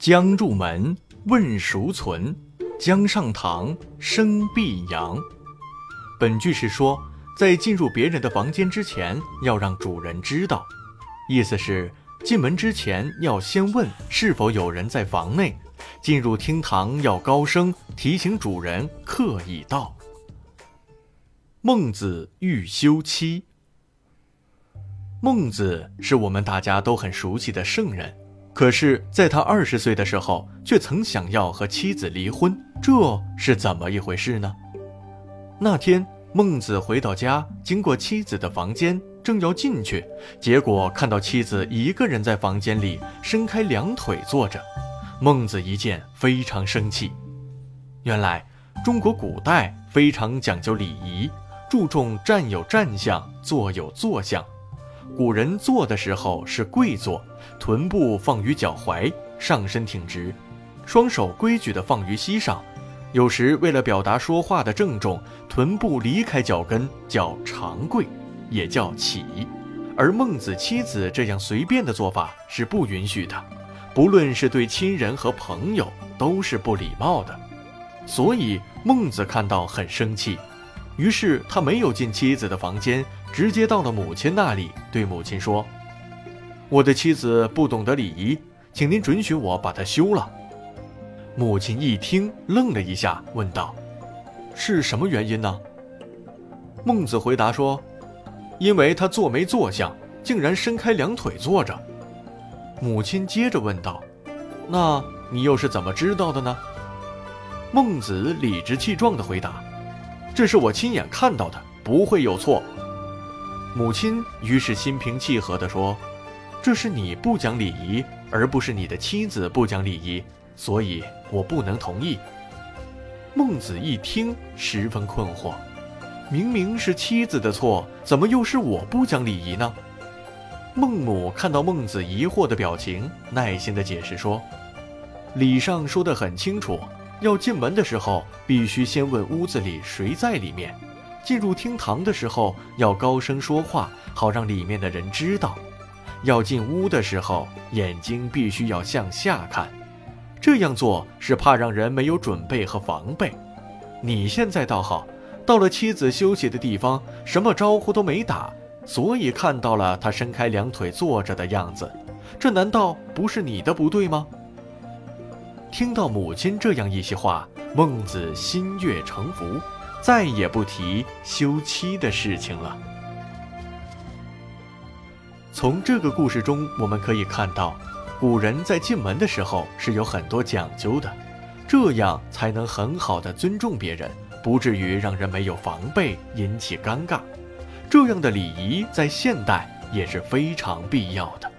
将入门，问孰存？将上堂，声必扬。本句是说，在进入别人的房间之前，要让主人知道。意思是，进门之前要先问是否有人在房内。进入厅堂要高声提醒主人客已到。孟子欲修妻。孟子是我们大家都很熟悉的圣人。可是，在他二十岁的时候，却曾想要和妻子离婚，这是怎么一回事呢？那天，孟子回到家，经过妻子的房间，正要进去，结果看到妻子一个人在房间里伸开两腿坐着。孟子一见，非常生气。原来，中国古代非常讲究礼仪，注重站有站相，坐有坐相。古人坐的时候是跪坐，臀部放于脚踝，上身挺直，双手规矩地放于膝上。有时为了表达说话的郑重，臀部离开脚跟叫长跪，也叫起。而孟子妻子这样随便的做法是不允许的，不论是对亲人和朋友都是不礼貌的。所以孟子看到很生气。于是他没有进妻子的房间，直接到了母亲那里，对母亲说：“我的妻子不懂得礼仪，请您准许我把她休了。”母亲一听，愣了一下，问道：“是什么原因呢？”孟子回答说：“因为他坐没坐相，竟然伸开两腿坐着。”母亲接着问道：“那你又是怎么知道的呢？”孟子理直气壮地回答。这是我亲眼看到的，不会有错。母亲于是心平气和地说：“这是你不讲礼仪，而不是你的妻子不讲礼仪，所以我不能同意。”孟子一听，十分困惑：明明是妻子的错，怎么又是我不讲礼仪呢？孟母看到孟子疑惑的表情，耐心地解释说：“礼上说得很清楚。”要进门的时候，必须先问屋子里谁在里面；进入厅堂的时候，要高声说话，好让里面的人知道。要进屋的时候，眼睛必须要向下看，这样做是怕让人没有准备和防备。你现在倒好，到了妻子休息的地方，什么招呼都没打，所以看到了她伸开两腿坐着的样子，这难道不是你的不对吗？听到母亲这样一席话，孟子心悦诚服，再也不提休妻的事情了。从这个故事中，我们可以看到，古人在进门的时候是有很多讲究的，这样才能很好的尊重别人，不至于让人没有防备，引起尴尬。这样的礼仪在现代也是非常必要的。